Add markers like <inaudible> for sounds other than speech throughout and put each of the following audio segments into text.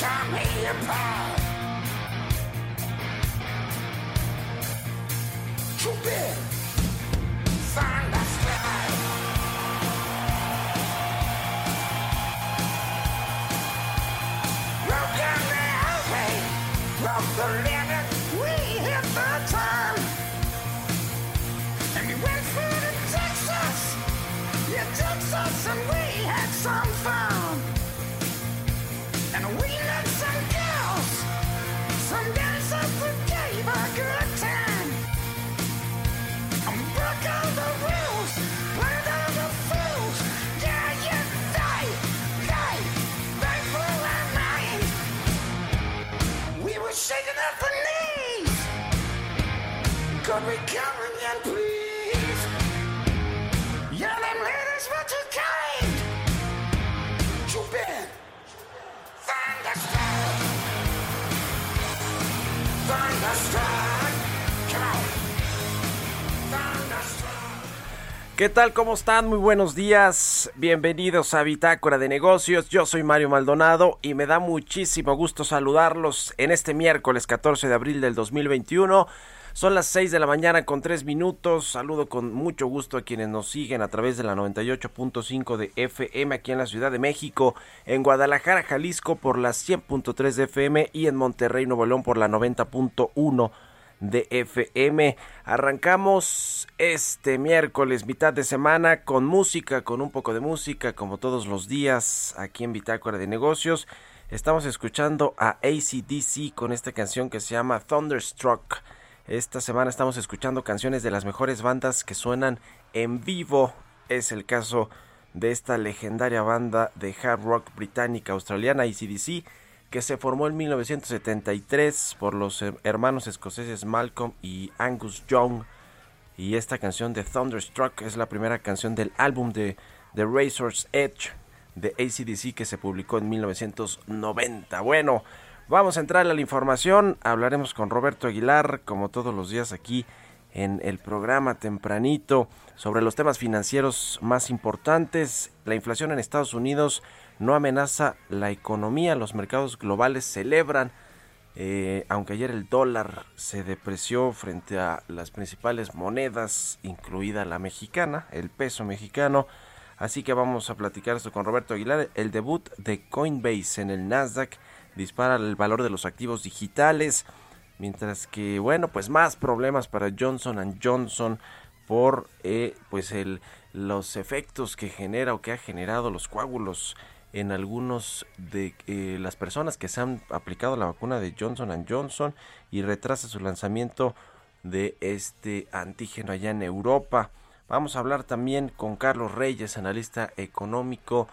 Come here, apart. Too big. Find ¿Qué tal? ¿Cómo están? Muy buenos días. Bienvenidos a Bitácora de Negocios. Yo soy Mario Maldonado y me da muchísimo gusto saludarlos en este miércoles 14 de abril del 2021. Son las 6 de la mañana con 3 minutos. Saludo con mucho gusto a quienes nos siguen a través de la 98.5 de FM aquí en la Ciudad de México, en Guadalajara, Jalisco por la 100.3 de FM y en Monterrey, Nuevo León por la 90.1 de FM. Arrancamos este miércoles, mitad de semana, con música, con un poco de música, como todos los días, aquí en Bitácora de Negocios. Estamos escuchando a ACDC con esta canción que se llama Thunderstruck. Esta semana estamos escuchando canciones de las mejores bandas que suenan en vivo. Es el caso de esta legendaria banda de hard rock británica australiana ACDC que se formó en 1973 por los hermanos escoceses Malcolm y Angus Young. Y esta canción de Thunderstruck es la primera canción del álbum de The Razor's Edge de ACDC que se publicó en 1990. Bueno, vamos a entrar a la información. Hablaremos con Roberto Aguilar, como todos los días aquí en el programa tempranito, sobre los temas financieros más importantes. La inflación en Estados Unidos no amenaza la economía. Los mercados globales celebran, eh, aunque ayer el dólar se depreció frente a las principales monedas, incluida la mexicana, el peso mexicano. Así que vamos a platicar esto con Roberto Aguilar. El debut de Coinbase en el Nasdaq dispara el valor de los activos digitales. Mientras que, bueno, pues más problemas para Johnson Johnson por eh, pues el, los efectos que genera o que ha generado los coágulos en algunos de eh, las personas que se han aplicado la vacuna de Johnson Johnson y retrasa su lanzamiento de este antígeno allá en Europa. Vamos a hablar también con Carlos Reyes, analista económico,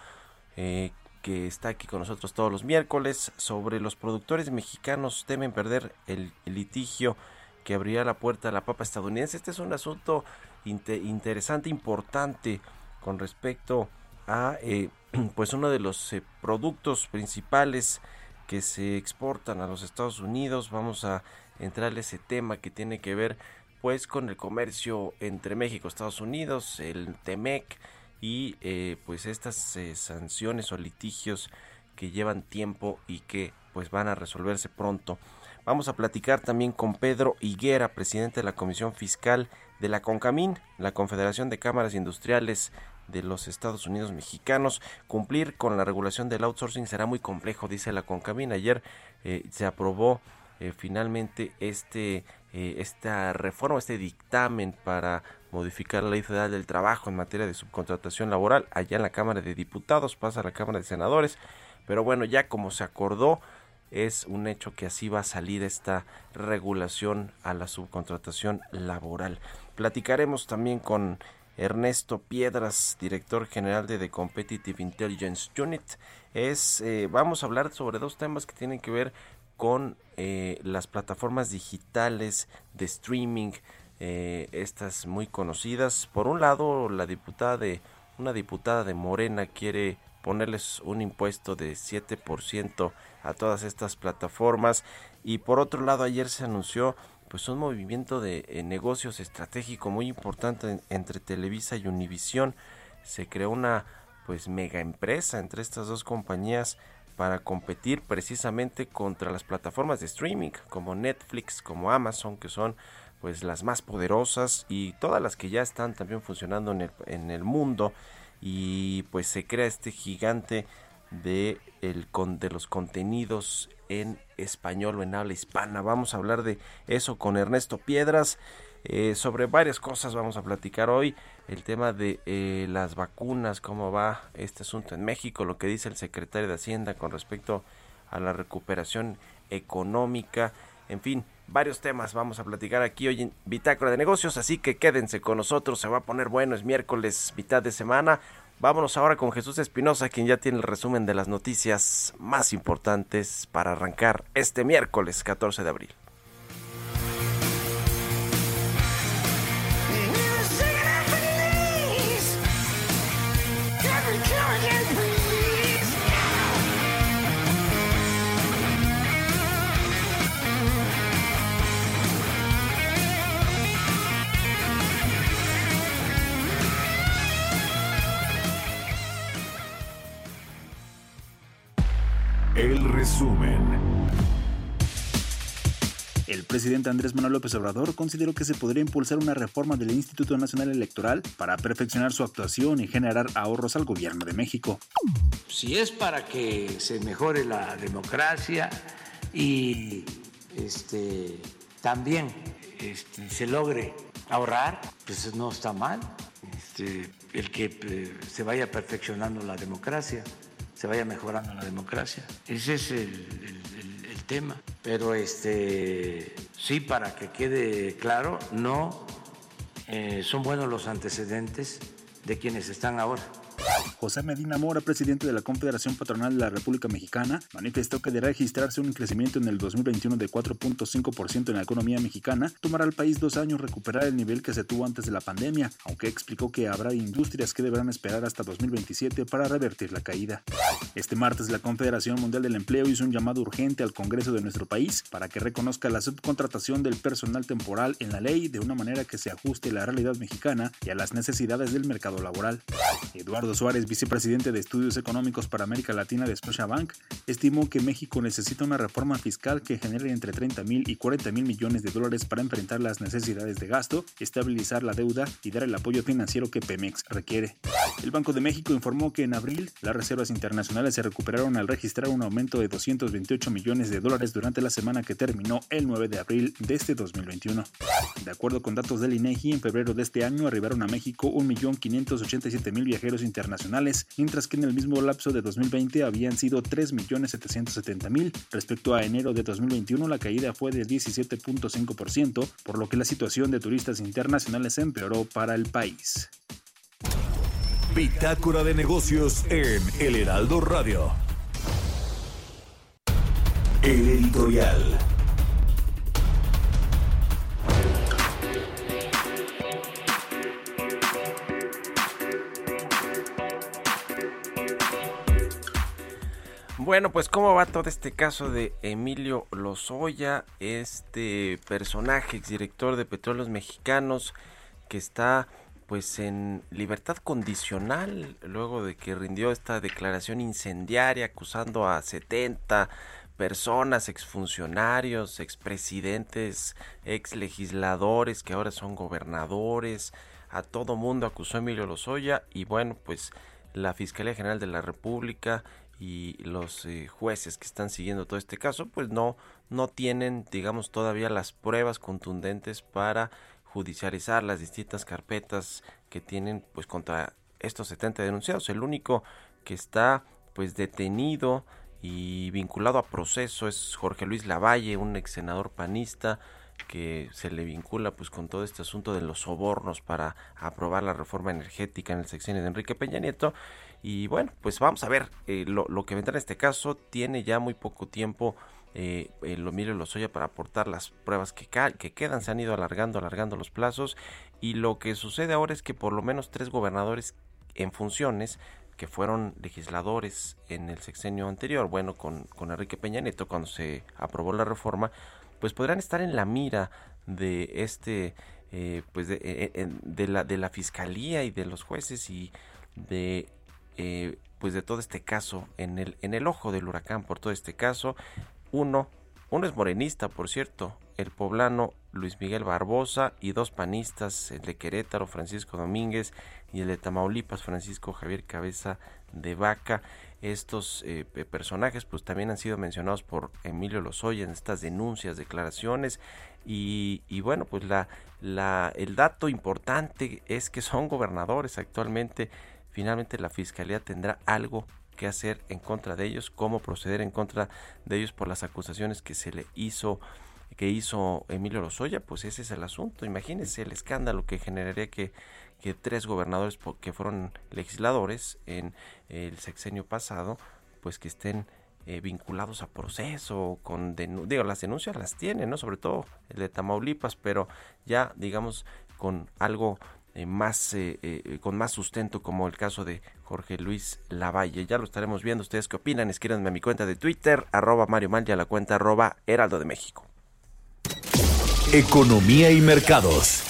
eh, que está aquí con nosotros todos los miércoles, sobre los productores mexicanos deben perder el, litigio que abrirá la puerta a la papa estadounidense. Este es un asunto interesante, importante con respecto a eh, <clears throat> pues uno de los eh, productos principales que se exportan a los Estados Unidos. Vamos a entrar a ese tema que tiene que ver pues con el comercio entre México y Estados Unidos, el TEMEC y eh, pues estas eh, sanciones o litigios que llevan tiempo y que pues van a resolverse pronto. Vamos a platicar también con Pedro Higuera, presidente de la Comisión Fiscal de la CONCAMIN, la Confederación de Cámaras Industriales de los Estados Unidos Mexicanos. Cumplir con la regulación del outsourcing será muy complejo, dice la CONCAMIN. Ayer eh, se aprobó eh, finalmente este eh, esta reforma, este dictamen para modificar la ley federal del trabajo en materia de subcontratación laboral allá en la Cámara de Diputados, pasa a la Cámara de Senadores, pero bueno, ya como se acordó, es un hecho que así va a salir esta regulación a la subcontratación laboral. Platicaremos también con Ernesto Piedras, director general de The Competitive Intelligence Unit. Es, eh, vamos a hablar sobre dos temas que tienen que ver con eh, las plataformas digitales de streaming, eh, estas muy conocidas. Por un lado, la diputada de una diputada de Morena quiere ponerles un impuesto de 7% a todas estas plataformas y por otro lado ayer se anunció pues un movimiento de eh, negocios estratégico muy importante entre Televisa y Univisión. Se creó una pues mega empresa entre estas dos compañías para competir precisamente contra las plataformas de streaming como Netflix, como Amazon, que son pues las más poderosas y todas las que ya están también funcionando en el, en el mundo. Y pues se crea este gigante de, el, de los contenidos en español o en habla hispana. Vamos a hablar de eso con Ernesto Piedras. Eh, sobre varias cosas vamos a platicar hoy. El tema de eh, las vacunas, cómo va este asunto en México, lo que dice el secretario de Hacienda con respecto a la recuperación económica, en fin, varios temas vamos a platicar aquí hoy en Bitácora de Negocios, así que quédense con nosotros, se va a poner bueno, es miércoles, mitad de semana. Vámonos ahora con Jesús Espinosa, quien ya tiene el resumen de las noticias más importantes para arrancar este miércoles 14 de abril. Presidente Andrés Manuel López Obrador consideró que se podría impulsar una reforma del Instituto Nacional Electoral para perfeccionar su actuación y generar ahorros al gobierno de México. Si es para que se mejore la democracia y este, también este, se logre ahorrar, pues no está mal. Este, el que eh, se vaya perfeccionando la democracia se vaya mejorando la democracia. Ese es el, el, el, tema. Pero este sí, para que quede claro, no eh, son buenos los antecedentes de quienes están ahora. José Medina Mora, presidente de la Confederación Patronal de la República Mexicana, manifestó que de registrarse un crecimiento en el 2021 de 4.5% en la economía mexicana, tomará al país dos años recuperar el nivel que se tuvo antes de la pandemia, aunque explicó que habrá industrias que deberán esperar hasta 2027 para revertir la caída. Este martes, la Confederación Mundial del Empleo hizo un llamado urgente al Congreso de nuestro país para que reconozca la subcontratación del personal temporal en la ley de una manera que se ajuste a la realidad mexicana y a las necesidades del mercado laboral. Eduardo Suárez, vicepresidente de Estudios Económicos para América Latina de Scotiabank, estimó que México necesita una reforma fiscal que genere entre 30 mil y 40 mil millones de dólares para enfrentar las necesidades de gasto, estabilizar la deuda y dar el apoyo financiero que Pemex requiere. El Banco de México informó que en abril las reservas internacionales se recuperaron al registrar un aumento de 228 millones de dólares durante la semana que terminó el 9 de abril de este 2021. De acuerdo con datos del INEGI, en febrero de este año arribaron a México 1.587.000 viajeros internacionales, mientras que en el mismo lapso de 2020 habían sido 3.770.000. Respecto a enero de 2021, la caída fue de 17.5%, por lo que la situación de turistas internacionales empeoró para el país. Bitácora de negocios en El Heraldo Radio. El editorial. Bueno, pues cómo va todo este caso de Emilio Lozoya, este personaje, exdirector de Petróleos Mexicanos, que está pues en libertad condicional luego de que rindió esta declaración incendiaria acusando a 70 personas, exfuncionarios, expresidentes, exlegisladores que ahora son gobernadores, a todo mundo acusó Emilio Lozoya y bueno, pues la Fiscalía General de la República y los eh, jueces que están siguiendo todo este caso, pues no, no tienen, digamos, todavía las pruebas contundentes para judicializar las distintas carpetas que tienen, pues, contra estos 70 denunciados. El único que está, pues, detenido y vinculado a proceso es Jorge Luis Lavalle, un ex senador panista que se le vincula pues con todo este asunto de los sobornos para aprobar la reforma energética en el sexenio de Enrique Peña Nieto y bueno pues vamos a ver eh, lo, que vendrá en este caso. Tiene ya muy poco tiempo eh, el Emilio Lozoya para aportar las pruebas que, que quedan. Se han ido alargando alargando los plazos. Y lo que sucede ahora es que por lo menos tres gobernadores en funciones que fueron legisladores en el sexenio anterior, bueno, con, con Enrique Peña Nieto, cuando se aprobó la reforma, pues podrán estar en la mira de este, eh, pues eh, de, la, de la fiscalía y de los jueces y de, eh, pues de todo este caso, en el, en el ojo del huracán por todo este caso. Uno, uno es morenista, por cierto, el poblano Luis Miguel Barbosa y dos panistas, el de Querétaro, Francisco Domínguez, y el de Tamaulipas, Francisco Javier Cabeza de Vaca. Estos eh, personajes pues también han sido mencionados por Emilio Lozoya en estas denuncias, declaraciones y, y bueno pues la, la, el dato importante es que son gobernadores actualmente. Finalmente la fiscalía tendrá algo que hacer en contra de ellos, cómo proceder en contra de ellos por las acusaciones que se le hizo que hizo Emilio Lozoya, pues ese es el asunto. Imagínense el escándalo que generaría que, que tres gobernadores que fueron legisladores en el sexenio pasado, pues que estén eh, vinculados a proceso, con digo, las denuncias las tienen, ¿no? Sobre todo el de Tamaulipas, pero ya, digamos, con algo eh, más, eh, con más sustento como el caso de Jorge Luis Lavalle. Ya lo estaremos viendo. ¿Ustedes qué opinan? Escríbanme a mi cuenta de Twitter, arroba Mario Mal y a la cuenta arroba Heraldo de México. Economía y mercados.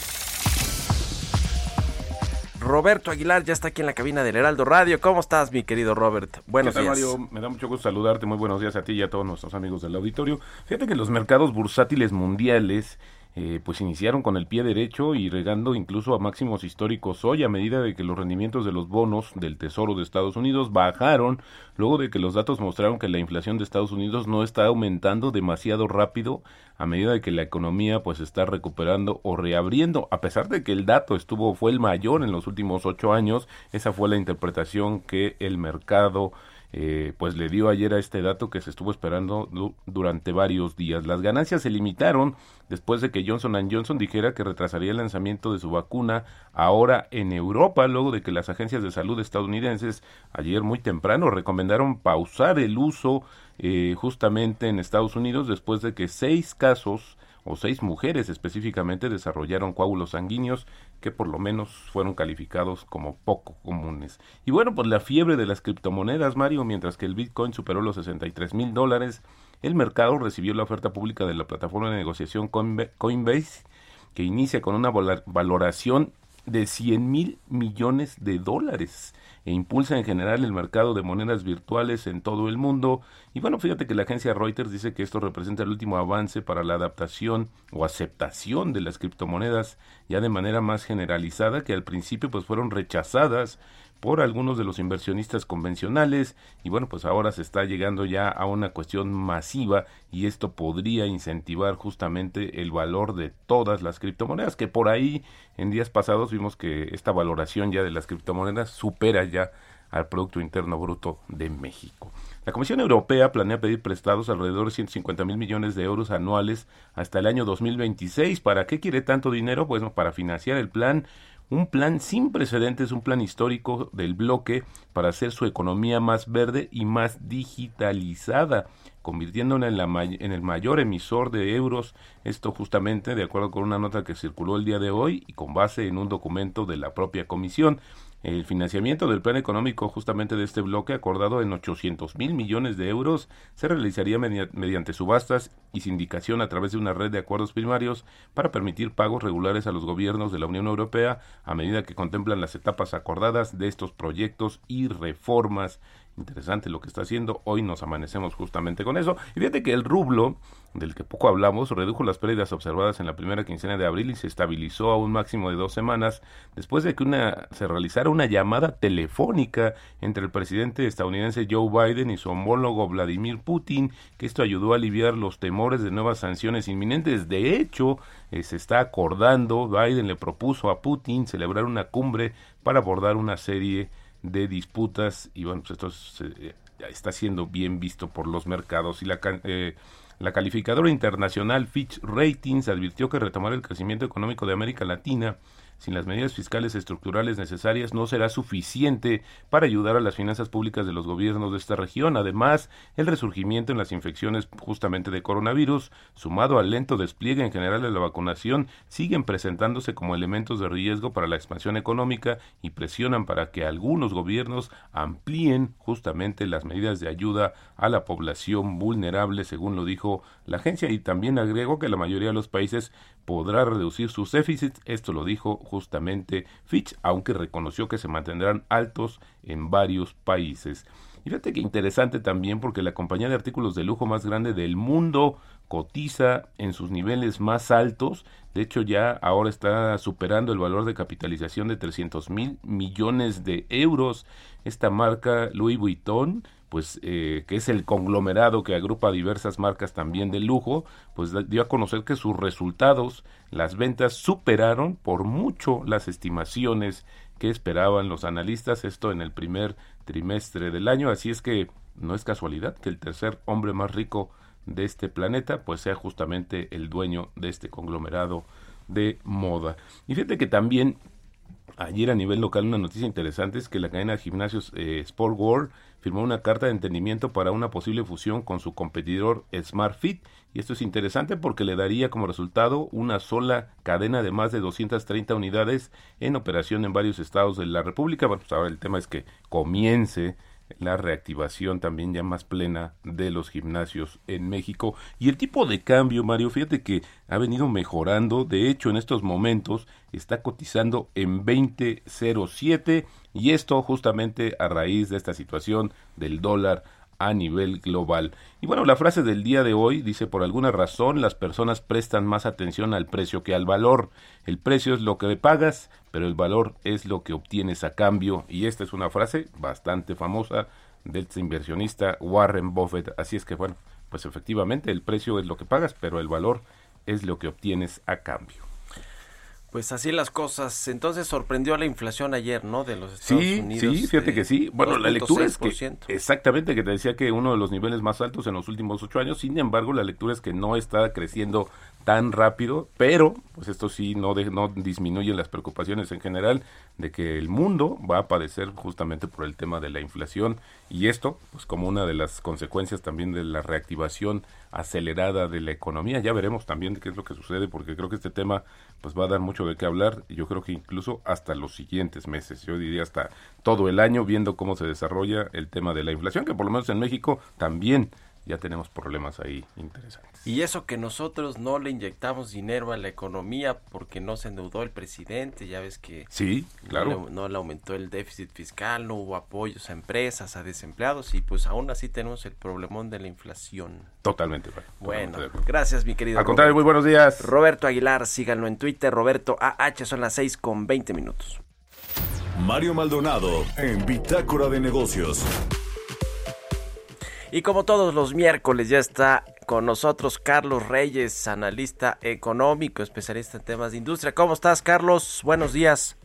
Roberto Aguilar ya está aquí en la cabina del Heraldo Radio. ¿Cómo estás, mi querido Robert? Buenos días. Mario? Me da mucho gusto saludarte. Muy buenos días a ti y a todos nuestros amigos del auditorio. Fíjate que los mercados bursátiles mundiales eh, pues iniciaron con el pie derecho y regando incluso a máximos históricos. Hoy a medida de que los rendimientos de los bonos del Tesoro de Estados Unidos bajaron luego de que los datos mostraron que la inflación de Estados Unidos no está aumentando demasiado rápido a medida de que la economía pues está recuperando o reabriendo. A pesar de que el dato estuvo fue el mayor en los últimos ocho años esa fue la interpretación que el mercado eh, pues le dio ayer a este dato que se estuvo esperando durante varios días. Las ganancias se limitaron después de que Johnson Johnson dijera que retrasaría el lanzamiento de su vacuna ahora en Europa, luego de que las agencias de salud estadounidenses ayer muy temprano recomendaron pausar el uso eh, justamente en Estados Unidos después de que seis casos o seis mujeres específicamente desarrollaron coágulos sanguíneos que por lo menos fueron calificados como poco comunes. Y bueno, pues la fiebre de las criptomonedas, Mario, mientras que el Bitcoin superó los 63 mil dólares, el mercado recibió la oferta pública de la plataforma de negociación Coinbase, que inicia con una valoración de 100 mil millones de dólares e impulsa en general el mercado de monedas virtuales en todo el mundo. Y bueno, fíjate que la agencia Reuters dice que esto representa el último avance para la adaptación o aceptación de las criptomonedas ya de manera más generalizada que al principio pues fueron rechazadas por algunos de los inversionistas convencionales y bueno pues ahora se está llegando ya a una cuestión masiva y esto podría incentivar justamente el valor de todas las criptomonedas que por ahí en días pasados vimos que esta valoración ya de las criptomonedas supera ya al Producto Interno Bruto de México. La Comisión Europea planea pedir prestados alrededor de 150 mil millones de euros anuales hasta el año 2026. ¿Para qué quiere tanto dinero? Pues para financiar el plan un plan sin precedentes, un plan histórico del bloque para hacer su economía más verde y más digitalizada, convirtiéndola en, la en el mayor emisor de euros, esto justamente de acuerdo con una nota que circuló el día de hoy y con base en un documento de la propia comisión. El financiamiento del plan económico justamente de este bloque acordado en 800 mil millones de euros se realizaría mediante subastas y sindicación a través de una red de acuerdos primarios para permitir pagos regulares a los gobiernos de la Unión Europea a medida que contemplan las etapas acordadas de estos proyectos y reformas Interesante lo que está haciendo. Hoy nos amanecemos justamente con eso. Y fíjate que el rublo, del que poco hablamos, redujo las pérdidas observadas en la primera quincena de abril y se estabilizó a un máximo de dos semanas después de que una, se realizara una llamada telefónica entre el presidente estadounidense Joe Biden y su homólogo Vladimir Putin, que esto ayudó a aliviar los temores de nuevas sanciones inminentes. De hecho, eh, se está acordando, Biden le propuso a Putin celebrar una cumbre para abordar una serie de disputas y bueno, pues esto eh, está siendo bien visto por los mercados. Y la, eh, la calificadora internacional Fitch Ratings advirtió que retomar el crecimiento económico de América Latina sin las medidas fiscales estructurales necesarias no será suficiente para ayudar a las finanzas públicas de los gobiernos de esta región. Además, el resurgimiento en las infecciones justamente de coronavirus, sumado al lento despliegue en general de la vacunación, siguen presentándose como elementos de riesgo para la expansión económica y presionan para que algunos gobiernos amplíen justamente las medidas de ayuda a la población vulnerable, según lo dijo la agencia, y también agregó que la mayoría de los países podrá reducir sus déficits. Esto lo dijo justamente Fitch, aunque reconoció que se mantendrán altos en varios países. Y fíjate que interesante también porque la compañía de artículos de lujo más grande del mundo cotiza en sus niveles más altos. De hecho, ya ahora está superando el valor de capitalización de 300 mil millones de euros. Esta marca Louis Vuitton pues eh, que es el conglomerado que agrupa diversas marcas también de lujo, pues dio a conocer que sus resultados, las ventas superaron por mucho las estimaciones que esperaban los analistas, esto en el primer trimestre del año, así es que no es casualidad que el tercer hombre más rico de este planeta pues sea justamente el dueño de este conglomerado de moda. Y fíjate que también Ayer a nivel local una noticia interesante es que la cadena de gimnasios eh, Sport World firmó una carta de entendimiento para una posible fusión con su competidor Smart Fit y esto es interesante porque le daría como resultado una sola cadena de más de 230 unidades en operación en varios estados de la República. Bueno, pues ahora el tema es que comience la reactivación también ya más plena de los gimnasios en México. Y el tipo de cambio, Mario, fíjate que ha venido mejorando. De hecho, en estos momentos está cotizando en 20.07 y esto justamente a raíz de esta situación del dólar a nivel global. Y bueno, la frase del día de hoy dice, por alguna razón las personas prestan más atención al precio que al valor. El precio es lo que pagas, pero el valor es lo que obtienes a cambio. Y esta es una frase bastante famosa del inversionista Warren Buffett. Así es que bueno, pues efectivamente el precio es lo que pagas, pero el valor es lo que obtienes a cambio. Pues así las cosas. Entonces sorprendió la inflación ayer, ¿no? De los Estados sí, Unidos. Sí, fíjate que sí. Bueno, la lectura es que exactamente que te decía que uno de los niveles más altos en los últimos ocho años. Sin embargo, la lectura es que no está creciendo tan rápido, pero pues esto sí no, de, no disminuye las preocupaciones en general de que el mundo va a padecer justamente por el tema de la inflación y esto pues como una de las consecuencias también de la reactivación acelerada de la economía. Ya veremos también qué es lo que sucede porque creo que este tema pues va a dar mucho de qué hablar y yo creo que incluso hasta los siguientes meses, yo diría hasta todo el año viendo cómo se desarrolla el tema de la inflación que por lo menos en México también ya tenemos problemas ahí interesantes. Y eso que nosotros no le inyectamos dinero a la economía porque no se endeudó el presidente, ya ves que sí, claro. no, le, aumentó el déficit fiscal, no hubo apoyos a empresas, a desempleados y pues aún así tenemos el problemón de la inflación. Totalmente. Bueno, gracias mi querido. Al contrario, muy buenos días. Roberto Aguilar, síganlo en Twitter, Roberto AH, son las 6 con 20 minutos. Mario Maldonado en Bitácora de Negocios. Y como todos los miércoles ya está con nosotros Carlos Reyes, analista económico, especialista en temas de industria. ¿Cómo estás, Carlos? Buenos días.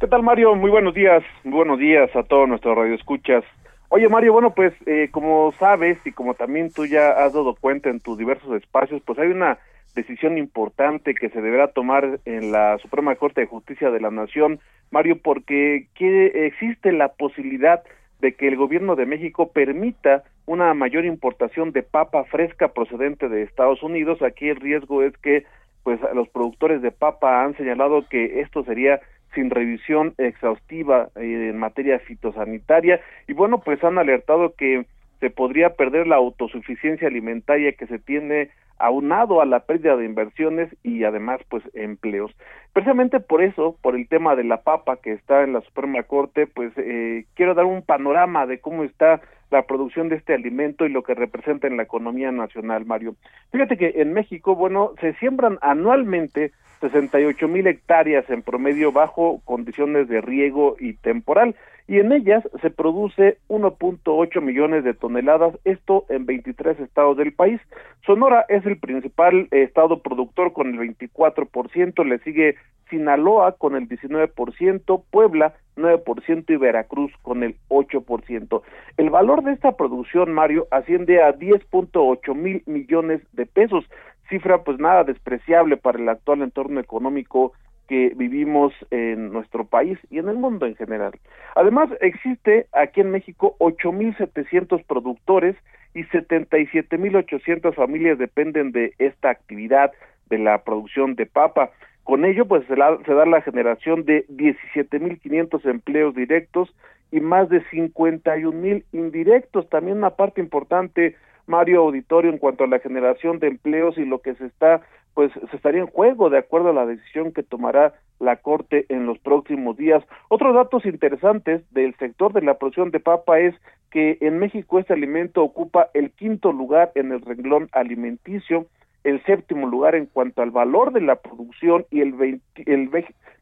¿Qué tal, Mario? Muy buenos días. Muy buenos días a todos nuestros radioescuchas. Oye, Mario, bueno, pues eh, como sabes y como también tú ya has dado cuenta en tus diversos espacios, pues hay una decisión importante que se deberá tomar en la Suprema Corte de Justicia de la Nación, Mario, porque existe la posibilidad de que el gobierno de México permita una mayor importación de papa fresca procedente de Estados Unidos. Aquí el riesgo es que pues los productores de papa han señalado que esto sería sin revisión exhaustiva eh, en materia fitosanitaria y bueno, pues han alertado que se podría perder la autosuficiencia alimentaria que se tiene aunado a la pérdida de inversiones y además pues empleos. Precisamente por eso, por el tema de la papa que está en la Suprema Corte, pues eh, quiero dar un panorama de cómo está la producción de este alimento y lo que representa en la economía nacional, Mario. Fíjate que en México, bueno, se siembran anualmente 68 mil hectáreas en promedio bajo condiciones de riego y temporal y en ellas se produce 1.8 millones de toneladas, esto en 23 estados del país. Sonora es el principal estado productor con el 24%, le sigue Sinaloa con el 19%, Puebla 9% y Veracruz con el 8%. El valor de esta producción, Mario, asciende a 10.8 mil millones de pesos, cifra pues nada despreciable para el actual entorno económico que vivimos en nuestro país y en el mundo en general. Además, existe aquí en México 8.700 productores y 77.800 familias dependen de esta actividad de la producción de papa. Con ello, pues se, da la generación de 17.500 empleos directos y más de 51.000 indirectos. También una parte importante, Mario Auditorio, en cuanto a la generación de empleos y lo que se está pues se estaría en juego de acuerdo a la decisión que tomará la Corte en los próximos días. Otros datos interesantes del sector de la producción de papa es que en México este alimento ocupa el quinto lugar en el renglón alimenticio, el séptimo lugar en cuanto al valor de la producción y el, el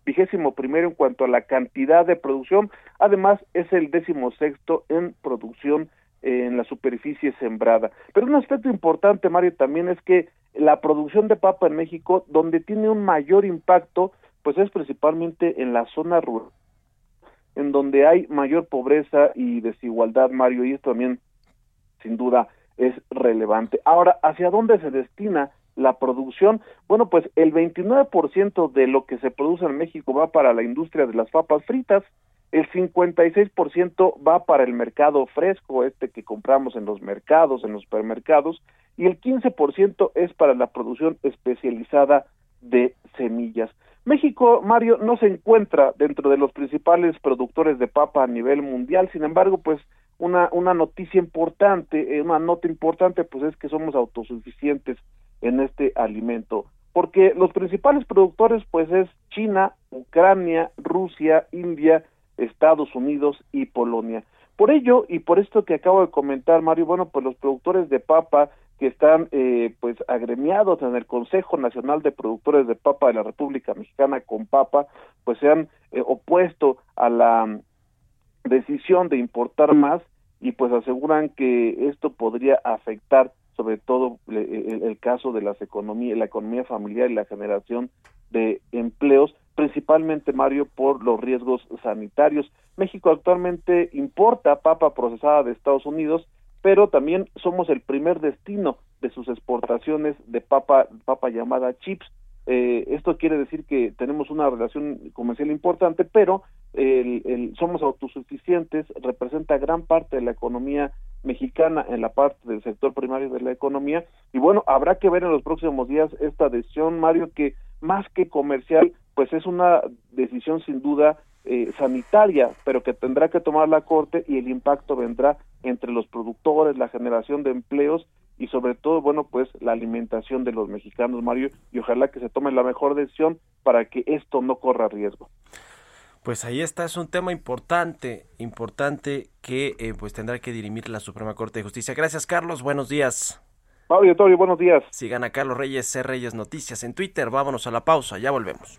vigésimo primero en cuanto a la cantidad de producción. Además, es el décimo sexto en producción en la superficie sembrada. Pero un aspecto importante, Mario, también es que la producción de papa en México, donde tiene un mayor impacto, pues es principalmente en la zona rural, en donde hay mayor pobreza y desigualdad, Mario, y esto también, sin duda, es relevante. Ahora, ¿hacia dónde se destina la producción? Bueno, pues el 29% de lo que se produce en México va para la industria de las papas fritas, el 56% va para el mercado fresco, este que compramos en los mercados, en los supermercados, y el 15% es para la producción especializada de semillas. México, Mario, no se encuentra dentro de los principales productores de papa a nivel mundial, sin embargo, pues una, una noticia importante, eh, una nota importante, pues es que somos autosuficientes en este alimento, porque los principales productores, pues es China, Ucrania, Rusia, India, Estados Unidos y Polonia. Por ello, y por esto que acabo de comentar, Mario, bueno, pues los productores de papa que están eh, pues agremiados en el Consejo Nacional de Productores de Papa de la República Mexicana con Papa, pues se han eh, opuesto a la decisión de importar más y pues aseguran que esto podría afectar sobre todo el, el caso de las economías, la economía familiar y la generación de empleos, principalmente Mario por los riesgos sanitarios. México actualmente importa papa procesada de Estados Unidos, pero también somos el primer destino de sus exportaciones de papa papa llamada chips. Eh, esto quiere decir que tenemos una relación comercial importante, pero el, el, somos autosuficientes, representa gran parte de la economía mexicana en la parte del sector primario de la economía y bueno, habrá que ver en los próximos días esta decisión, Mario, que más que comercial, pues es una decisión sin duda eh, sanitaria, pero que tendrá que tomar la Corte y el impacto vendrá entre los productores, la generación de empleos y sobre todo, bueno, pues la alimentación de los mexicanos, Mario, y ojalá que se tome la mejor decisión para que esto no corra riesgo. Pues ahí está, es un tema importante, importante que eh, pues tendrá que dirimir la Suprema Corte de Justicia. Gracias, Carlos, buenos días. Mario Torio, buenos días. Sigan a Carlos Reyes, C. Reyes Noticias en Twitter. Vámonos a la pausa, ya volvemos.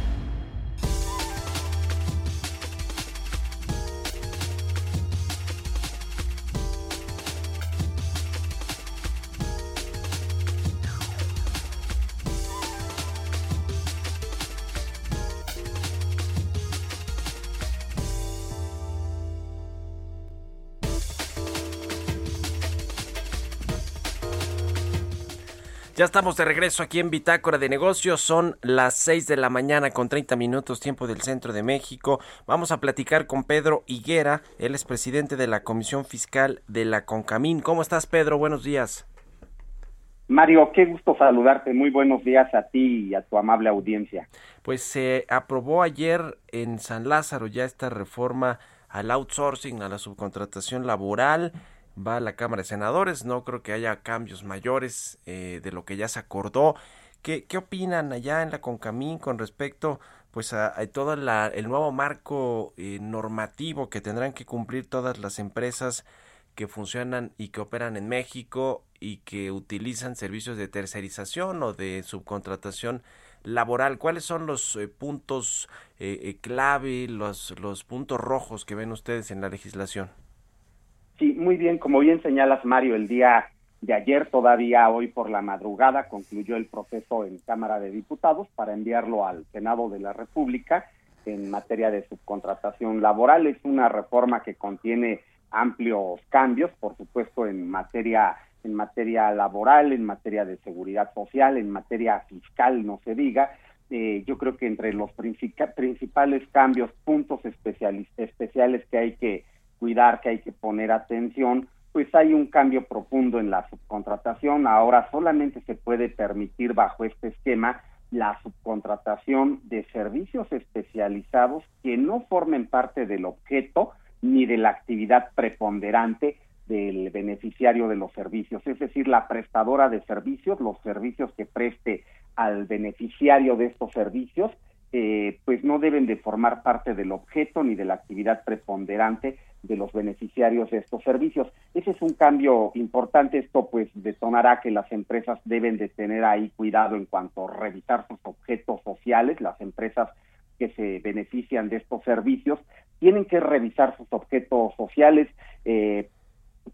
Ya estamos de regreso aquí en Bitácora de Negocios. Son las 6 de la mañana con 30 minutos tiempo del centro de México. Vamos a platicar con Pedro Higuera. Él es presidente de la Comisión Fiscal de la Concamín. ¿Cómo estás, Pedro? Buenos días. Mario, qué gusto saludarte. Muy buenos días a ti y a tu amable audiencia. Pues se aprobó ayer en San Lázaro ya esta reforma al outsourcing, a la subcontratación laboral va a la Cámara de Senadores. No creo que haya cambios mayores eh, de lo que ya se acordó. ¿Qué, ¿Qué opinan allá en la Concamín con respecto pues a, todo la, el nuevo marco eh, normativo que tendrán que cumplir todas las empresas que funcionan y que operan en México y que utilizan servicios de tercerización o de subcontratación laboral? ¿Cuáles son los eh, puntos clave, los, los puntos rojos que ven ustedes en la legislación? Sí, muy bien, como bien señalas, Mario, el día de ayer, todavía hoy por la madrugada, concluyó el proceso en Cámara de Diputados para enviarlo al Senado de la República en materia de subcontratación laboral. Es una reforma que contiene amplios cambios, por supuesto, en materia en materia laboral, en materia de seguridad social, en materia fiscal, no se diga. Eh, yo creo que entre los principales cambios, puntos especiales que hay que cuidar, que hay que poner atención, pues hay un cambio profundo en la subcontratación. Ahora solamente se puede permitir bajo este esquema la subcontratación de servicios especializados que no formen parte del objeto ni de la actividad preponderante del beneficiario de los servicios, es decir, la prestadora de servicios, los servicios que preste al beneficiario de estos servicios, eh, pues no deben de formar parte del objeto ni de la actividad preponderante de los beneficiarios de estos servicios. Ese es un cambio importante. Esto pues detonará que las empresas deben de tener ahí cuidado en cuanto a revisar sus objetos sociales. Las empresas que se benefician de estos servicios tienen que revisar sus objetos sociales. Eh,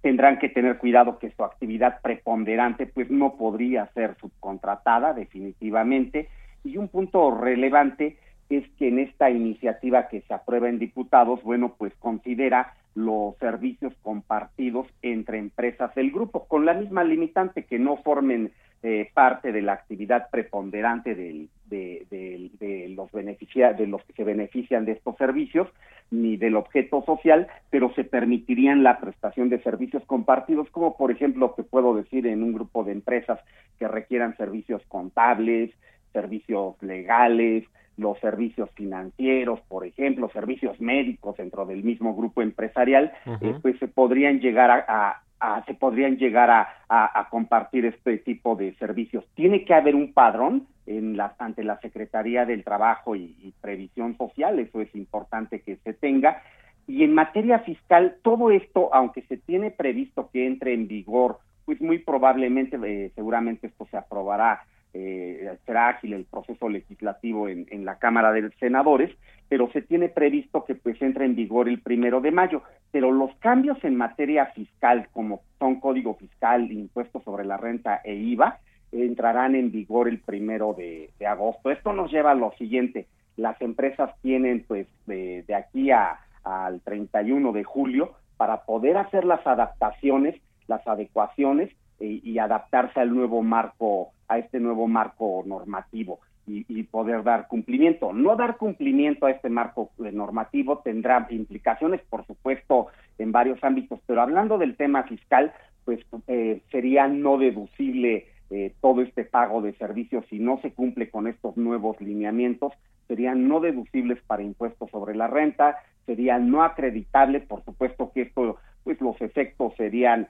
tendrán que tener cuidado que su actividad preponderante pues no podría ser subcontratada definitivamente. Y un punto relevante es que en esta iniciativa que se aprueba en diputados, bueno, pues considera los servicios compartidos entre empresas del grupo, con la misma limitante que no formen eh, parte de la actividad preponderante de, los de los que se benefician de estos servicios, ni del objeto social, pero se permitirían la prestación de servicios compartidos, como por ejemplo, que puedo decir en un grupo de empresas que requieran servicios contables, servicios legales, los servicios financieros, por ejemplo, servicios médicos dentro del mismo grupo empresarial, eh, pues se podrían llegar a, se podrían llegar a, a, compartir este tipo de servicios. Tiene que haber un padrón en la, ante la Secretaría del Trabajo y, y, Previsión Social, eso es importante que se tenga. Y en materia fiscal, todo esto, aunque se tiene previsto que entre en vigor, pues muy probablemente, eh, seguramente esto se aprobará eh, será ágil el proceso legislativo en, la Cámara de Senadores, pero se tiene previsto que pues entre en vigor el primero de mayo. Pero los cambios en materia fiscal, como son código fiscal, impuestos sobre la renta e IVA, entrarán en vigor el primero de, agosto. Esto nos lleva a lo siguiente: las empresas tienen pues de, aquí a, al 31 de julio para poder hacer las adaptaciones, las adecuaciones y adaptarse al nuevo marco, a este nuevo marco normativo y, poder dar cumplimiento. No dar cumplimiento a este marco eh, normativo tendrá implicaciones, por supuesto, en varios ámbitos, pero hablando del tema fiscal, pues eh, sería no deducible eh, todo este pago de servicios si no se cumple con estos nuevos lineamientos, serían no deducibles para impuestos sobre la renta, sería no acreditable, por supuesto que esto, pues los efectos serían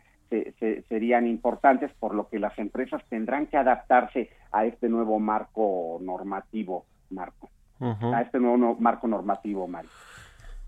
serían importantes, por lo que las empresas tendrán que adaptarse a este nuevo marco normativo, Marco. A este nuevo marco normativo, Mario.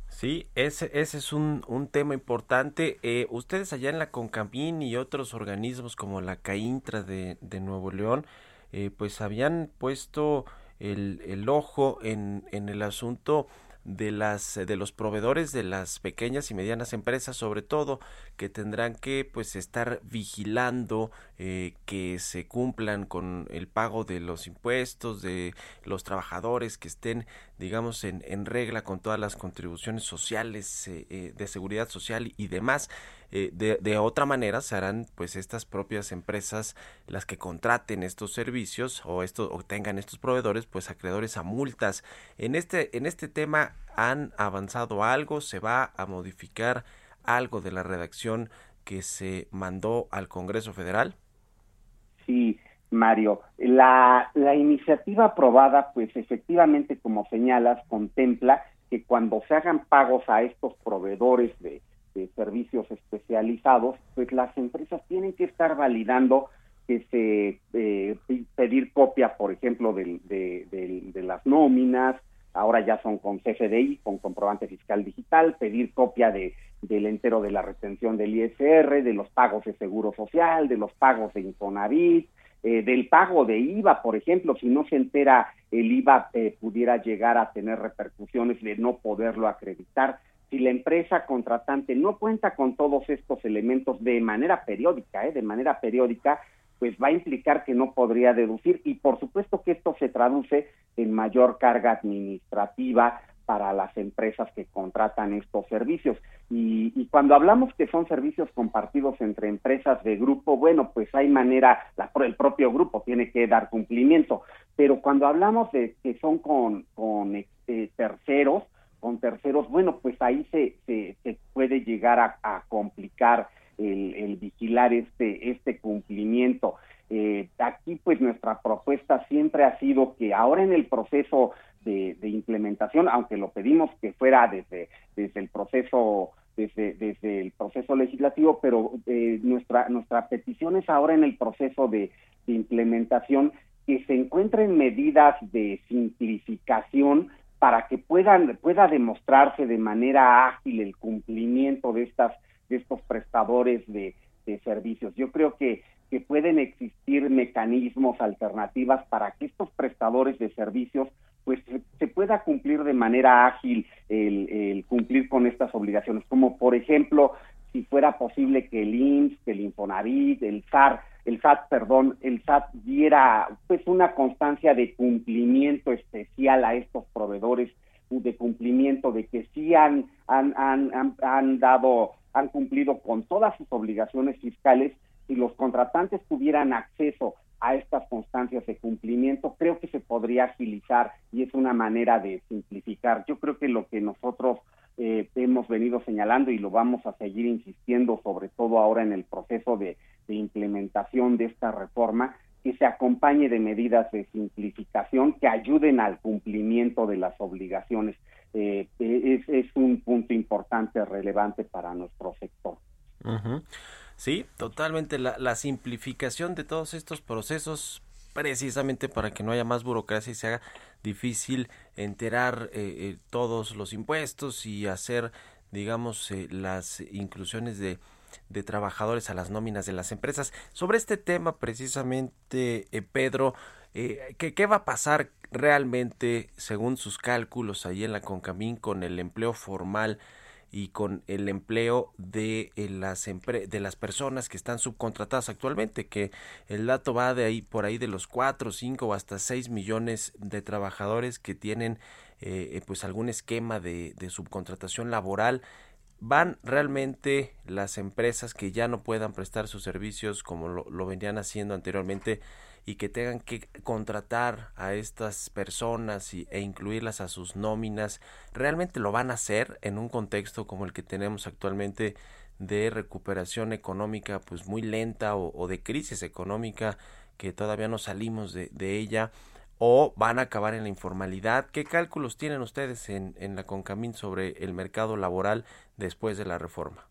Sí, ese, ese es un, un tema importante. Eh, ustedes allá en la CONCAMIN y otros organismos como la CAINTRA de, de Nuevo León, eh, pues habían puesto el, el ojo en, en el asunto de las de los proveedores de las pequeñas y medianas empresas sobre todo que tendrán que pues estar vigilando eh, que se cumplan con el pago de los impuestos de los trabajadores que estén digamos, en, en regla con todas las contribuciones sociales, eh, eh, de seguridad social y demás. Eh, de, de, otra manera se harán pues estas propias empresas las que contraten estos servicios o esto o tengan estos proveedores pues acreedores a multas en este en este tema han avanzado algo se va a modificar algo de la redacción que se mandó al Congreso Federal sí Mario. La, la iniciativa aprobada, pues efectivamente, como señalas, contempla que cuando se hagan pagos a estos proveedores de, servicios especializados, pues las empresas tienen que estar validando que se eh, pedir copia, por ejemplo, de, de, las nóminas, ahora ya son con CFDI, con comprobante fiscal digital, pedir copia de, del entero de la retención del ISR, de los pagos de seguro social, de los pagos de Infonavit, eh, del pago de IVA, por ejemplo, si no se entera el IVA eh, pudiera llegar a tener repercusiones de no poderlo acreditar. Si la empresa contratante no cuenta con todos estos elementos de manera periódica, eh, de manera periódica, pues va a implicar que no podría deducir y por supuesto que esto se traduce en mayor carga administrativa para las empresas que contratan estos servicios. Y, y, cuando hablamos que son servicios compartidos entre empresas de grupo, bueno, pues hay manera, el propio grupo tiene que dar cumplimiento, pero cuando hablamos de que son con, eh, terceros, con terceros, bueno, pues ahí se, se, puede llegar a complicar el, el, vigilar este, este cumplimiento. Eh, aquí pues nuestra propuesta siempre ha sido que ahora en el proceso de, implementación, aunque lo pedimos que fuera desde, desde el proceso desde, desde el proceso legislativo, pero eh, nuestra nuestra petición es ahora en el proceso de, de implementación que se encuentren medidas de simplificación para que puedan pueda demostrarse de manera ágil el cumplimiento de estas de estos prestadores de, servicios. Yo creo que que pueden existir mecanismos alternativas para que estos prestadores de servicios pues se pueda cumplir de manera ágil el, el, cumplir con estas obligaciones, como por ejemplo, si fuera posible que el IMSS, que el Infonavit, el SAR, el SAT, perdón, el SAT diera pues una constancia de cumplimiento especial a estos proveedores, de cumplimiento de que sí han, han, han, han dado, han cumplido con todas sus obligaciones fiscales y los contratantes tuvieran acceso a estas constancias de cumplimiento, creo que se podría agilizar y es una manera de simplificar. Yo creo que lo que nosotros eh, hemos venido señalando y lo vamos a seguir insistiendo, sobre todo ahora en el proceso de implementación de esta reforma, que se acompañe de medidas de simplificación que ayuden al cumplimiento de las obligaciones. Eh, es, es, un punto importante, relevante para nuestro sector. Sí, totalmente. La, la, simplificación de todos estos procesos, precisamente para que no haya más burocracia y se haga difícil enterar eh, eh, todos los impuestos y hacer, digamos, eh, las inclusiones de, de, trabajadores a las nóminas de las empresas. Sobre este tema, precisamente, eh, Pedro, ¿qué, ¿qué va a pasar realmente, según sus cálculos, ahí en la Concamín, con el empleo formal? y con el empleo de eh, las de las personas que están subcontratadas actualmente que el dato va de ahí por ahí de los 4, 5 o hasta 6 millones de trabajadores que tienen eh, eh, pues algún esquema de subcontratación laboral van realmente las empresas que ya no puedan prestar sus servicios como lo, venían haciendo anteriormente y que tengan que contratar a estas personas y, e incluirlas a sus nóminas, realmente lo van a hacer en un contexto como el que tenemos actualmente de recuperación económica pues muy lenta o, o de crisis económica que todavía no salimos de, de, ella o van a acabar en la informalidad. ¿Qué cálculos tienen ustedes en, la Concamín sobre el mercado laboral después de la reforma?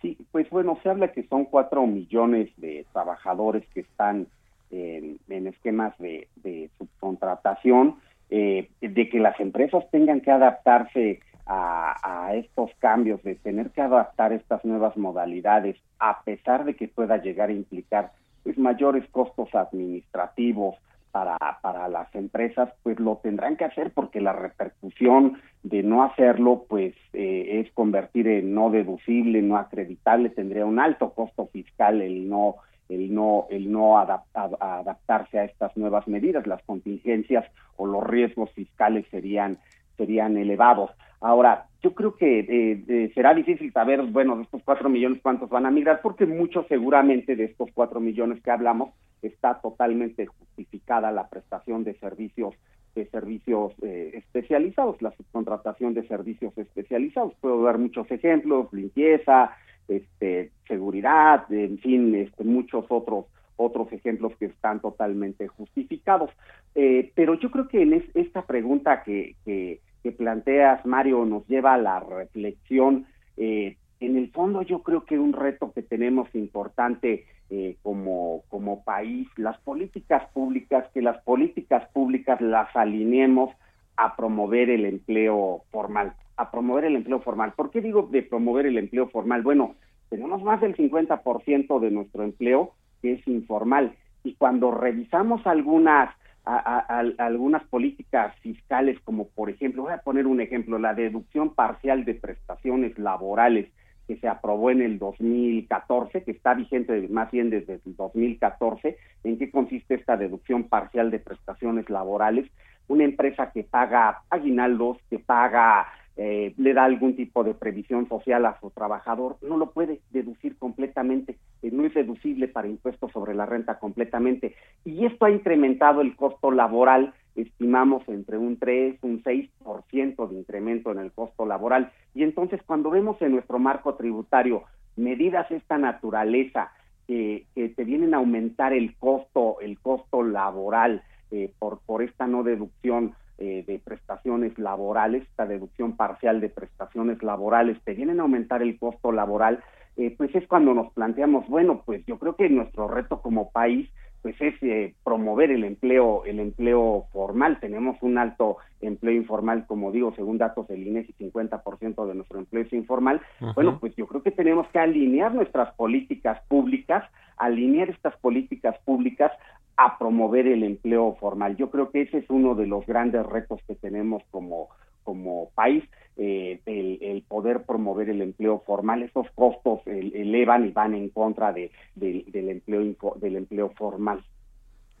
Sí, pues bueno, se habla que son cuatro millones de trabajadores que están en, esquemas de, de subcontratación, eh, de que las empresas tengan que adaptarse a, a, estos cambios, de tener que adaptar estas nuevas modalidades, a pesar de que pueda llegar a implicar pues, mayores costos administrativos para, para las empresas, pues lo tendrán que hacer porque la repercusión de no hacerlo, pues eh, es convertir en no deducible, no acreditable, tendría un alto costo fiscal el no el no, el no adaptarse a estas nuevas medidas, las contingencias o los riesgos fiscales serían, serían elevados. Ahora, yo creo que eh, eh, será difícil saber, bueno, de estos cuatro millones cuántos van a migrar, porque muchos seguramente de estos cuatro millones que hablamos está totalmente justificada la prestación de servicios de servicios eh, especializados, la subcontratación de servicios especializados. Puedo dar muchos ejemplos, limpieza, este, seguridad, en fin, este, muchos otros otros ejemplos que están totalmente justificados. Eh, pero yo creo que en esta pregunta que, que, planteas, Mario, nos lleva a la reflexión. Eh, en el fondo, yo creo que un reto que tenemos importante eh, como, como país, las políticas públicas, que las políticas públicas las alineemos a promover el empleo formal, a promover el empleo formal. ¿Por qué digo de promover el empleo formal? Bueno, tenemos más del 50% de nuestro empleo que es informal y cuando revisamos algunas algunas políticas fiscales como por ejemplo, voy a poner un ejemplo, la deducción parcial de prestaciones laborales que se aprobó en el 2014, que está vigente más bien desde el 2014. ¿En qué consiste esta deducción parcial de prestaciones laborales? Una empresa que paga aguinaldos, que paga eh, le da algún tipo de previsión social a su trabajador, no lo puede deducir completamente, eh, no es deducible para impuestos sobre la renta completamente. Y esto ha incrementado el costo laboral, estimamos entre un 3, un 6% de incremento en el costo laboral. Y entonces cuando vemos en nuestro marco tributario medidas de esta naturaleza que te vienen a aumentar el costo, el costo laboral eh, por, por esta no deducción eh, de prestaciones laborales, esta deducción parcial de prestaciones laborales, te vienen a aumentar el costo laboral, eh, pues es cuando nos planteamos, bueno, pues yo creo que nuestro reto como país pues es eh, promover el empleo el empleo formal. Tenemos un alto empleo informal como digo según datos del INEGI 50% de nuestro empleo es informal. Bueno pues yo creo que tenemos que alinear nuestras políticas públicas alinear estas políticas públicas a promover el empleo formal. Yo creo que ese es uno de los grandes retos que tenemos como, como país, eh, el, poder promover el empleo formal. Esos costos elevan y van en contra de, del, empleo, del empleo formal,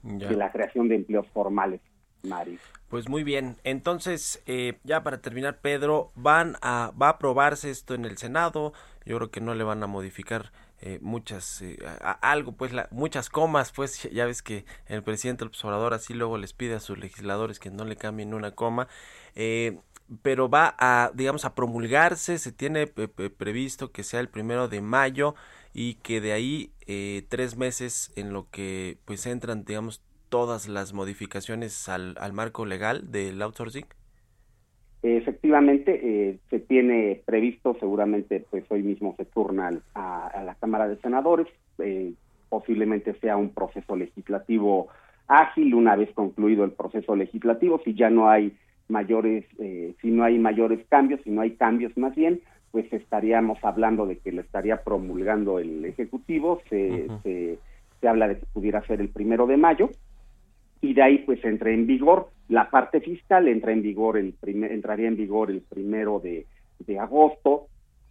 de la creación de empleos formales. Mari. Pues muy bien, entonces eh, ya para terminar, Pedro, van a va a aprobarse esto en el Senado. Yo creo que no le van a modificar eh, muchas eh, algo pues muchas comas pues ya ves que el presidente el observador así luego les pide a sus legisladores que no le cambien una coma eh, pero va a digamos a promulgarse se tiene previsto que sea el primero de mayo y que de ahí tres meses en lo que pues entran digamos todas las modificaciones al, al marco legal del outsourcing Efectivamente, eh, se tiene previsto, seguramente pues hoy mismo se turna a, la Cámara de Senadores, eh, posiblemente sea un proceso legislativo ágil una vez concluido el proceso legislativo, si ya no hay mayores, eh, si no hay mayores cambios, si no hay cambios más bien, pues estaríamos hablando de que lo estaría promulgando el Ejecutivo, se, se, se habla de que pudiera ser el primero de mayo, y de ahí pues entra en vigor la parte fiscal, entra en vigor el primer, entraría en vigor el primero de, agosto,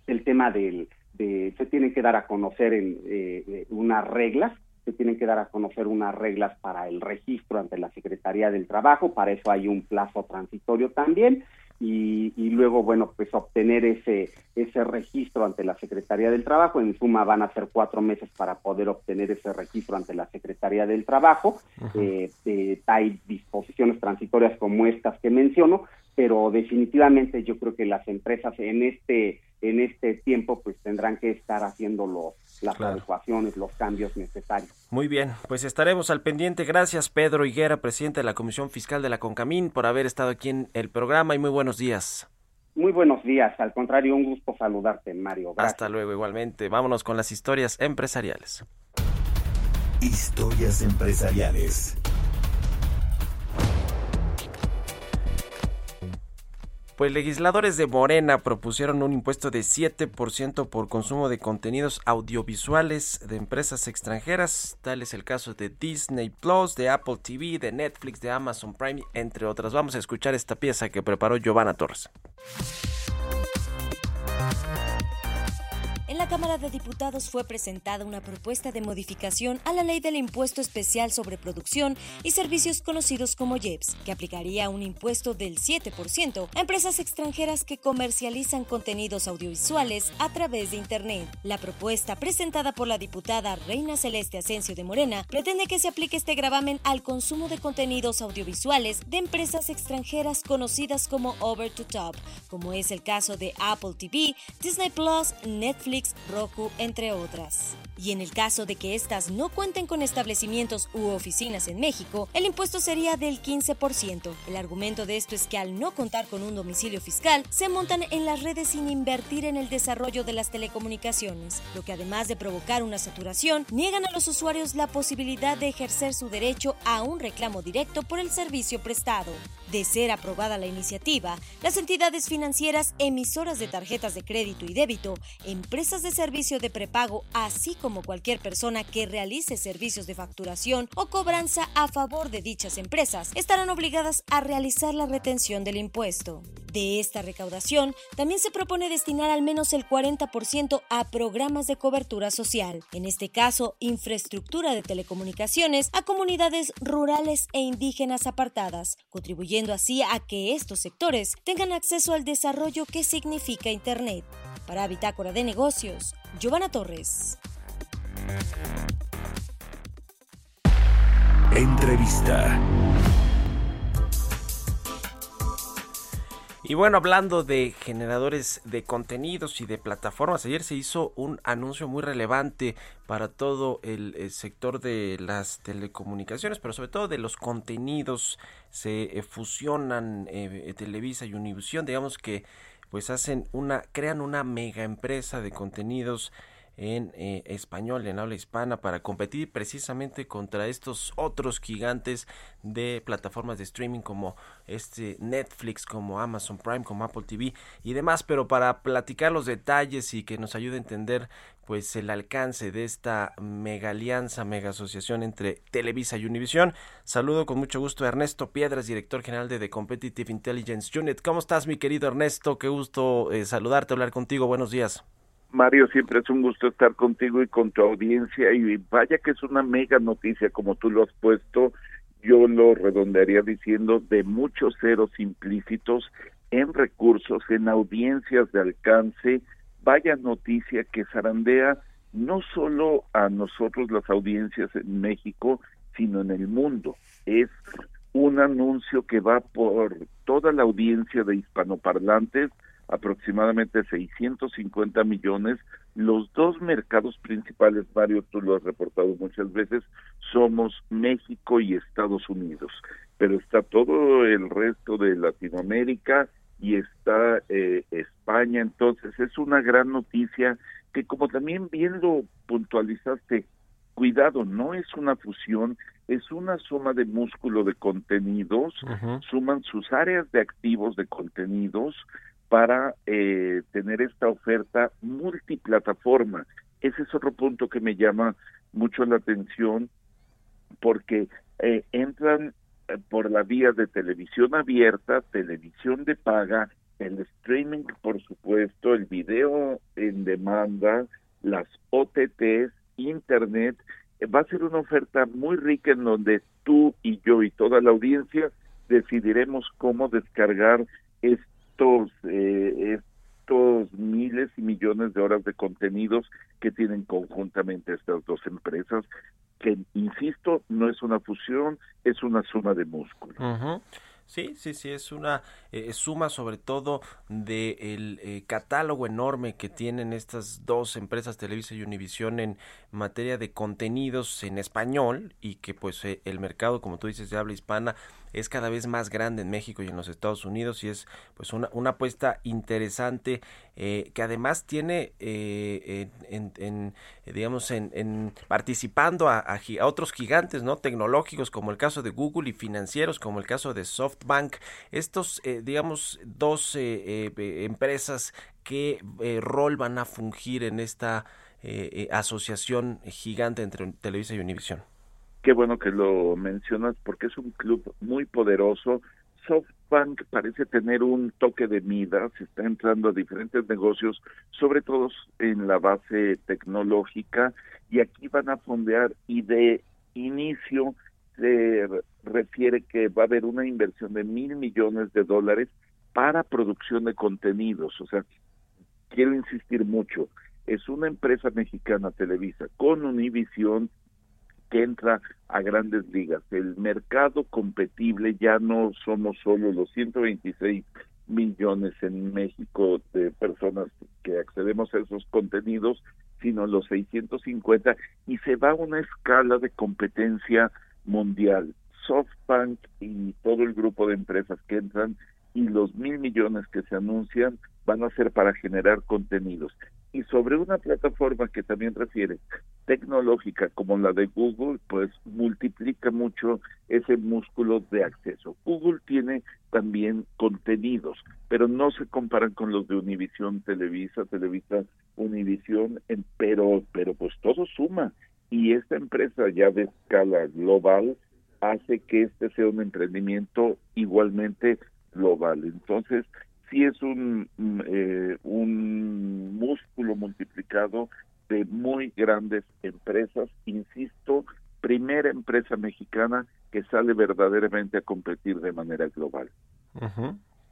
el tema del, de, se tienen que dar a conocer en, eh, eh, unas reglas, se tienen que dar a conocer unas reglas para el registro ante la Secretaría del Trabajo, para eso hay un plazo transitorio también, y, y, luego, bueno, pues obtener ese, ese registro ante la Secretaría del Trabajo. En suma van a ser cuatro meses para poder obtener ese registro ante la Secretaría del Trabajo. Eh, eh, hay disposiciones transitorias como estas que menciono, pero definitivamente yo creo que las empresas en este en este tiempo pues tendrán que estar haciendo los, las claro. los cambios necesarios. Muy bien, pues estaremos al pendiente. Gracias Pedro Higuera, presidente de la Comisión Fiscal de la CONCAMIN, por haber estado aquí en el programa y muy buenos días. Muy buenos días, al contrario, un gusto saludarte, Mario. Hasta luego, igualmente. Vámonos con las historias empresariales. Historias empresariales. Pues legisladores de Morena propusieron un impuesto de 7% por consumo de contenidos audiovisuales de empresas extranjeras. Tal es el caso de Disney Plus, de Apple TV, de Netflix, de Amazon Prime, entre otras. Vamos a escuchar esta pieza que preparó Giovanna Torres. La Cámara de Diputados fue presentada una propuesta de modificación a la ley del impuesto especial sobre producción y servicios conocidos como IEPS, que aplicaría un impuesto del 7% a empresas extranjeras que comercializan contenidos audiovisuales a través de Internet. La propuesta presentada por la diputada Reina Celeste Asensio de Morena pretende que se aplique este gravamen al consumo de contenidos audiovisuales de empresas extranjeras conocidas como over to top, como es el caso de Apple TV, Disney Plus, Netflix, Roku, entre otras. Y en el caso de que éstas no cuenten con establecimientos u oficinas en México, el impuesto sería del 15%. El argumento de esto es que al no contar con un domicilio fiscal, se montan en las redes sin invertir en el desarrollo de las telecomunicaciones, lo que además de provocar una saturación, niegan a los usuarios la posibilidad de ejercer su derecho a un reclamo directo por el servicio prestado. De ser aprobada la iniciativa, las entidades financieras emisoras de tarjetas de crédito y débito, empresas de servicio de prepago, así como cualquier persona que realice servicios de facturación o cobranza a favor de dichas empresas, estarán obligadas a realizar la retención del impuesto. De esta recaudación, también se propone destinar al menos el 40% a programas de cobertura social, en este caso, infraestructura de telecomunicaciones a comunidades rurales e indígenas apartadas, contribuyendo así a que estos sectores tengan acceso al desarrollo que significa Internet. Para Bitácora de Negocios, Giovanna Torres. Entrevista. Y bueno, hablando de generadores de contenidos y de plataformas, ayer se hizo un anuncio muy relevante para todo el, el sector de las telecomunicaciones, pero sobre todo de los contenidos. Se eh, fusionan eh, Televisa y Univisión, digamos que pues hacen una, crean una mega empresa de contenidos en eh, español, en habla hispana, para competir precisamente contra estos otros gigantes de plataformas de streaming como este Netflix, como Amazon Prime, como Apple TV y demás. Pero para platicar los detalles y que nos ayude a entender pues el alcance de esta mega alianza, mega asociación entre Televisa y Univision. Saludo con mucho gusto a Ernesto Piedras, director general de Competitive Intelligence Unit. ¿Cómo estás, mi querido Ernesto? Qué gusto eh, saludarte, hablar contigo. Buenos días. Mario, siempre es un gusto estar contigo y con tu audiencia y vaya que es una mega noticia como tú lo has puesto, yo lo redondearía diciendo de muchos ceros implícitos en recursos, en audiencias de alcance, vaya noticia que zarandea no solo a nosotros las audiencias en México, sino en el mundo. Es un anuncio que va por toda la audiencia de hispanoparlantes, aproximadamente 650 millones. Los dos mercados principales, Mario, tú lo has reportado muchas veces, somos México y Estados Unidos, pero está todo el resto de Latinoamérica y está eh, España, entonces es una gran noticia que como también bien lo puntualizaste, cuidado, no es una fusión, es una suma de músculo de contenidos, suman sus áreas de activos de contenidos, para eh, tener esta oferta multiplataforma. Ese es otro punto que me llama mucho la atención porque eh, entran por la vía de televisión abierta, televisión de paga, el streaming, por supuesto, el video en demanda, las OTTs, Internet. va a ser una oferta muy rica en donde tú y yo y toda la audiencia decidiremos cómo descargar estos, eh, estos miles y millones de horas de contenidos que tienen conjuntamente estas dos empresas, que, insisto, no es una fusión, es una suma de músculo. Sí, sí, sí, es una eh, suma sobre todo del el eh, catálogo enorme que tienen estas dos empresas, Televisa y Univisión, en materia de contenidos en español y que pues eh, el mercado, como tú dices, de habla hispana es cada vez más grande en México y en los Estados Unidos y es pues una, apuesta interesante eh, que además tiene eh, en, en, digamos en, en participando a, otros gigantes no tecnológicos como el caso de Google y financieros como el caso de SoftBank. Estos eh, digamos dos empresas qué rol van a fungir en esta asociación gigante entre Televisa y Univision Qué bueno que lo mencionas porque es un club muy poderoso. SoftBank parece tener un toque de mida, se está entrando a diferentes negocios, sobre todo en la base tecnológica, y aquí van a fondear y de inicio se refiere que va a haber una inversión de mil millones de dólares para producción de contenidos. O sea, quiero insistir mucho, es una empresa mexicana Televisa con Univision que entra a grandes ligas. El mercado competible ya no somos solo los 126 millones en México de personas que accedemos a esos contenidos, sino los 650 y se va a una escala de competencia mundial. SoftBank y todo el grupo de empresas que entran y los mil millones que se anuncian van a ser para generar contenidos. Y sobre una plataforma que también refiere tecnológica como la de Google, pues multiplica mucho ese músculo de acceso. Google tiene también contenidos, pero no se comparan con los de Univision, Televisa, Televisa, Univision, pero, pero pues todo suma. Y esta empresa ya de escala global hace que este sea un emprendimiento igualmente global. Entonces, sí es un, mm, eh, un músculo multiplicado de muy grandes empresas, insisto, primera empresa mexicana que sale verdaderamente a competir de manera global.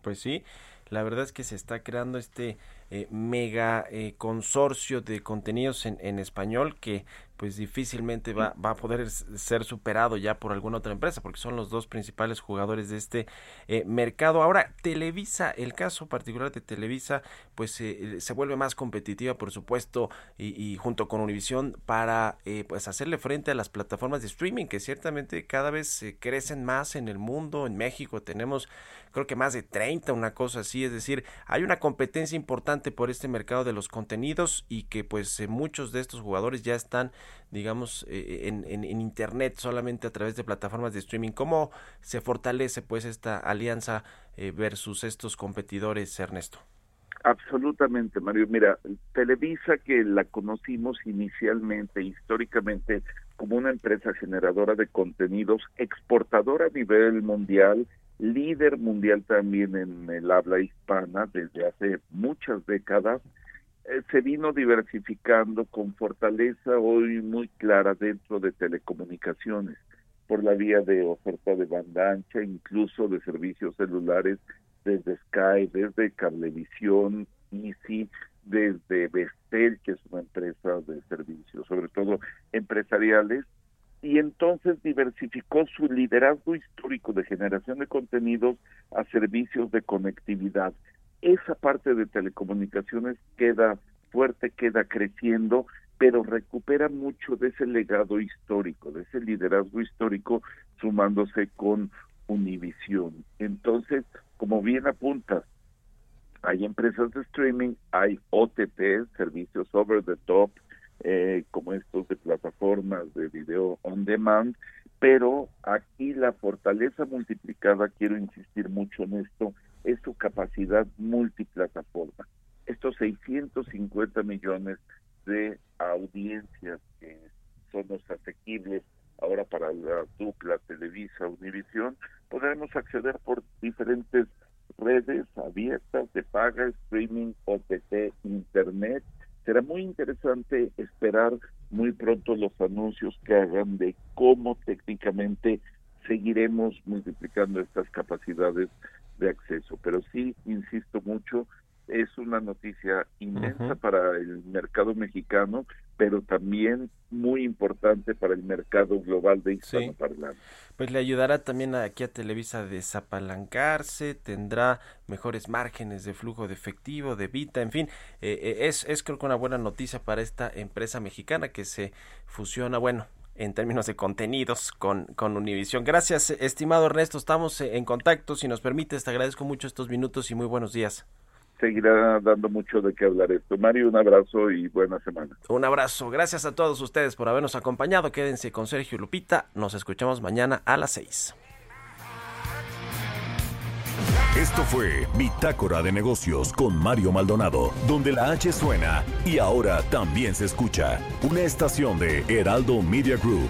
Pues sí, la verdad es que se está creando este eh, mega eh, consorcio de contenidos en, español que pues difícilmente va, va, a poder ser superado ya por alguna otra empresa porque son los dos principales jugadores de este eh, mercado. Ahora, Televisa, el caso particular de Televisa, pues se vuelve más competitiva por supuesto y, junto con Univision para pues hacerle frente a las plataformas de streaming que ciertamente cada vez crecen más en el mundo. En México tenemos creo que más de 30, una cosa así, es decir, hay una competencia importante por este mercado de los contenidos y que pues eh, muchos de estos jugadores ya están digamos eh, en, en, internet solamente a través de plataformas de streaming cómo se fortalece pues esta alianza eh, versus estos competidores Ernesto Absolutamente, Mario. Mira, Televisa, que la conocimos inicialmente, históricamente, como una empresa generadora de contenidos, exportadora a nivel mundial, líder mundial también en el habla hispana desde hace muchas décadas, eh, se vino diversificando con fortaleza hoy muy clara dentro de telecomunicaciones por la vía de oferta de banda ancha, incluso de servicios celulares desde Sky, desde Cablevisión, Easy, desde Vestel, que es una empresa de servicios, sobre todo empresariales, y entonces diversificó su liderazgo histórico de generación de contenidos a servicios de conectividad. Esa parte de telecomunicaciones queda fuerte, queda creciendo, pero recupera mucho de ese legado histórico, de ese liderazgo histórico sumándose con Univision. Entonces, como bien apuntas, hay empresas de streaming, hay OTT, servicios over the top, eh, como estos de plataformas de video on demand, pero aquí la fortaleza multiplicada, quiero insistir mucho en esto, es su capacidad multiplataforma. Estos 650 millones de audiencias que son los asequibles ahora para la dupla Televisa Univisión, podremos acceder por diferentes redes abiertas de paga, streaming, OTT, internet, será muy interesante esperar muy pronto los anuncios que hagan de cómo técnicamente seguiremos multiplicando estas capacidades de acceso. Pero sí, insisto mucho, es una noticia inmensa para el mercado mexicano, pero también muy importante para el mercado global de hispanoparlantes. Sí. Pues le ayudará también aquí a Televisa a desapalancarse, tendrá mejores márgenes de flujo de efectivo, de Vita, en fin, eh, eh, es, es creo que una buena noticia para esta empresa mexicana que se fusiona, bueno, en términos de contenidos con, con Univision. Gracias, estimado Ernesto, estamos en contacto, si nos permites, te agradezco mucho estos minutos y muy buenos días seguirá dando mucho de qué hablar esto. Mario, un abrazo y buena semana. Un abrazo. Gracias a todos ustedes por habernos acompañado. Quédense con Sergio Lupita. Nos escuchamos mañana a las 6. Esto fue Bitácora de Negocios con Mario Maldonado, donde la H suena y ahora también se escucha. Una estación de Heraldo Media Group.